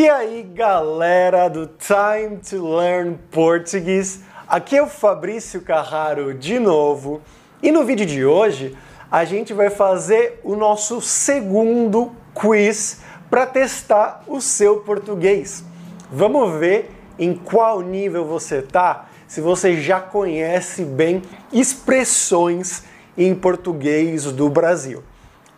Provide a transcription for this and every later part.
E aí, galera do Time to Learn Português, aqui é o Fabrício Carraro de novo. E no vídeo de hoje, a gente vai fazer o nosso segundo quiz para testar o seu português. Vamos ver em qual nível você tá, se você já conhece bem expressões em português do Brasil.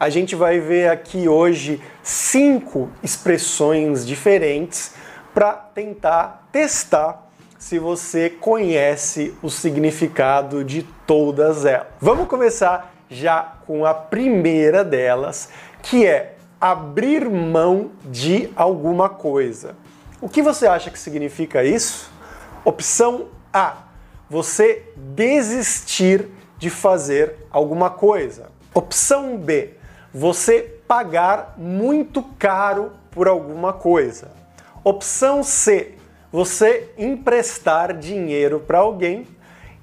A gente vai ver aqui hoje cinco expressões diferentes para tentar testar se você conhece o significado de todas elas. Vamos começar já com a primeira delas, que é abrir mão de alguma coisa. O que você acha que significa isso? Opção A: você desistir de fazer alguma coisa. Opção B: você pagar muito caro por alguma coisa. Opção C: você emprestar dinheiro para alguém.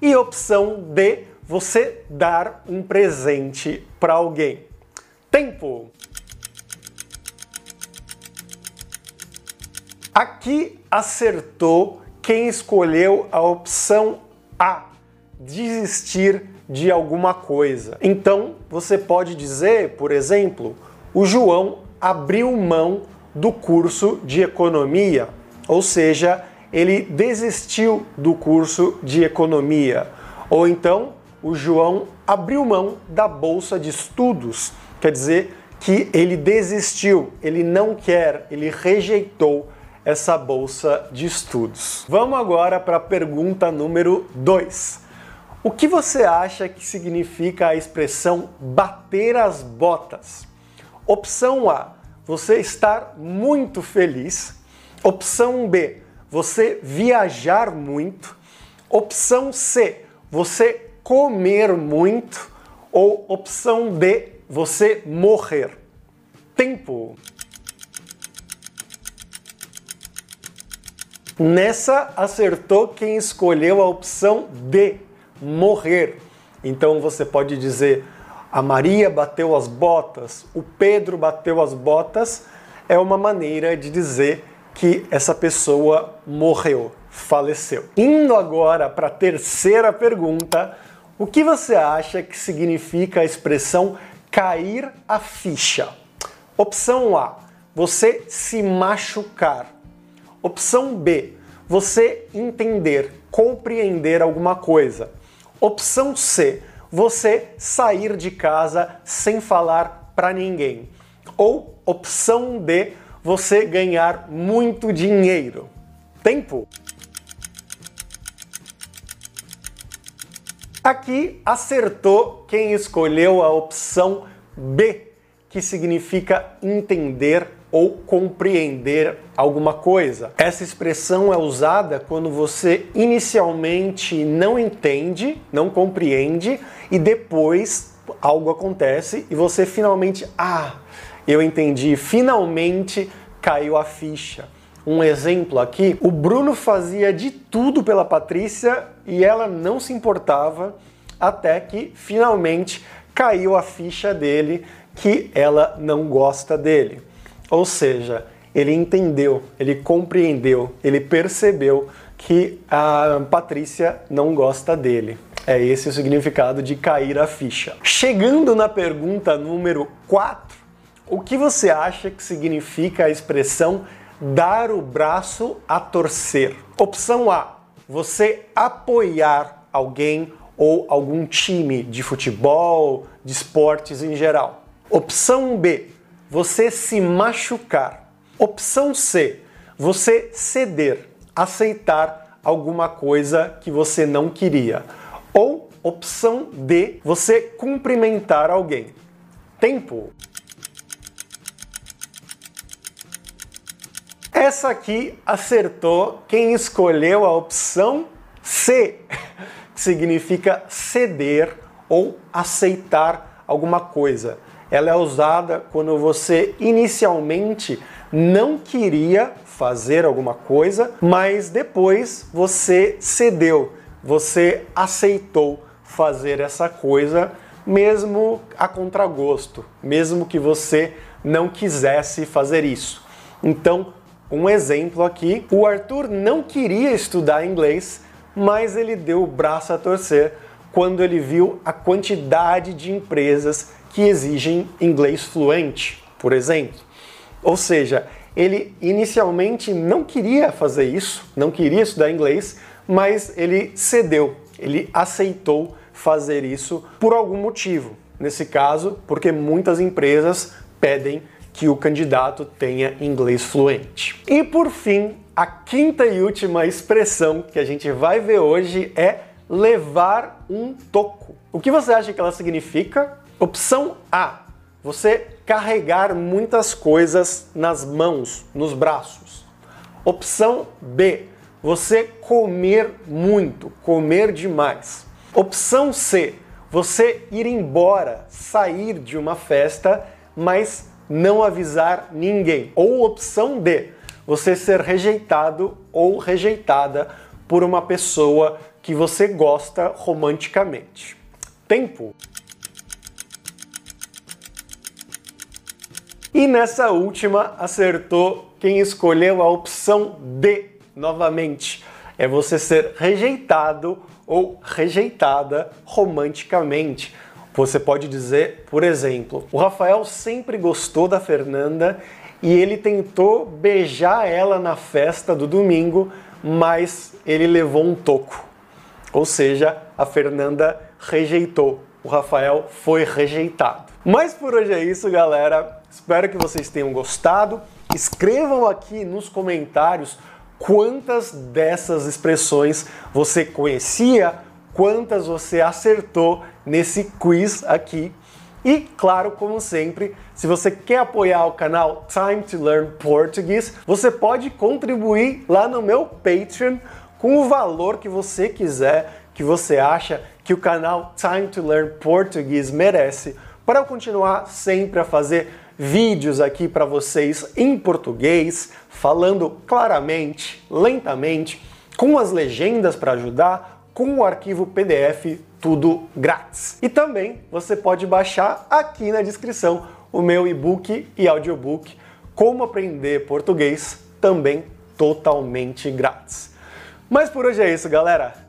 E opção D: você dar um presente para alguém. Tempo! Aqui acertou quem escolheu a opção A, desistir de alguma coisa. Então, você pode dizer, por exemplo, o João abriu mão do curso de economia, ou seja, ele desistiu do curso de economia. Ou então, o João abriu mão da bolsa de estudos, quer dizer que ele desistiu, ele não quer, ele rejeitou essa bolsa de estudos. Vamos agora para a pergunta número 2. O que você acha que significa a expressão bater as botas? Opção A, você estar muito feliz. Opção B, você viajar muito. Opção C, você comer muito. Ou opção D, você morrer. Tempo. Nessa acertou quem escolheu a opção D, morrer. Então você pode dizer a Maria bateu as botas, o Pedro bateu as botas, é uma maneira de dizer que essa pessoa morreu, faleceu. Indo agora para a terceira pergunta, o que você acha que significa a expressão cair a ficha? Opção A, você se machucar. Opção B, você entender, compreender alguma coisa. Opção C, você sair de casa sem falar para ninguém. Ou opção D, você ganhar muito dinheiro. Tempo. Aqui acertou quem escolheu a opção B, que significa entender ou compreender alguma coisa. Essa expressão é usada quando você inicialmente não entende, não compreende e depois algo acontece e você finalmente, ah, eu entendi, finalmente caiu a ficha. Um exemplo aqui, o Bruno fazia de tudo pela Patrícia e ela não se importava até que finalmente caiu a ficha dele que ela não gosta dele. Ou seja, ele entendeu, ele compreendeu, ele percebeu que a Patrícia não gosta dele. É esse o significado de cair a ficha. Chegando na pergunta número 4, o que você acha que significa a expressão dar o braço a torcer? Opção A: você apoiar alguém ou algum time de futebol, de esportes em geral. Opção B: você se machucar. Opção C, você ceder, aceitar alguma coisa que você não queria. Ou opção D, você cumprimentar alguém. Tempo. Essa aqui acertou quem escolheu a opção C, que significa ceder ou aceitar alguma coisa ela é usada quando você inicialmente não queria fazer alguma coisa, mas depois você cedeu, você aceitou fazer essa coisa, mesmo a contragosto, mesmo que você não quisesse fazer isso. Então, um exemplo aqui. O Arthur não queria estudar inglês, mas ele deu o braço a torcer quando ele viu a quantidade de empresas que exigem inglês fluente, por exemplo. Ou seja, ele inicialmente não queria fazer isso, não queria estudar inglês, mas ele cedeu, ele aceitou fazer isso por algum motivo. Nesse caso, porque muitas empresas pedem que o candidato tenha inglês fluente. E por fim, a quinta e última expressão que a gente vai ver hoje é levar um toco. O que você acha que ela significa? Opção A: você carregar muitas coisas nas mãos, nos braços. Opção B: você comer muito, comer demais. Opção C: você ir embora, sair de uma festa, mas não avisar ninguém. Ou opção D: você ser rejeitado ou rejeitada por uma pessoa que você gosta romanticamente. Tempo. E nessa última acertou quem escolheu a opção D novamente. É você ser rejeitado ou rejeitada romanticamente. Você pode dizer, por exemplo, o Rafael sempre gostou da Fernanda e ele tentou beijar ela na festa do domingo, mas ele levou um toco. Ou seja, a Fernanda rejeitou. O Rafael foi rejeitado. Mas por hoje é isso, galera. Espero que vocês tenham gostado. Escrevam aqui nos comentários quantas dessas expressões você conhecia, quantas você acertou nesse quiz aqui. E, claro, como sempre, se você quer apoiar o canal Time to Learn Português, você pode contribuir lá no meu Patreon com o valor que você quiser, que você acha que o canal Time to Learn Português merece, para eu continuar sempre a fazer vídeos aqui para vocês em português, falando claramente, lentamente, com as legendas para ajudar, com o arquivo PDF tudo grátis. E também você pode baixar aqui na descrição o meu e-book e audiobook Como Aprender Português, também totalmente grátis. Mas por hoje é isso, galera.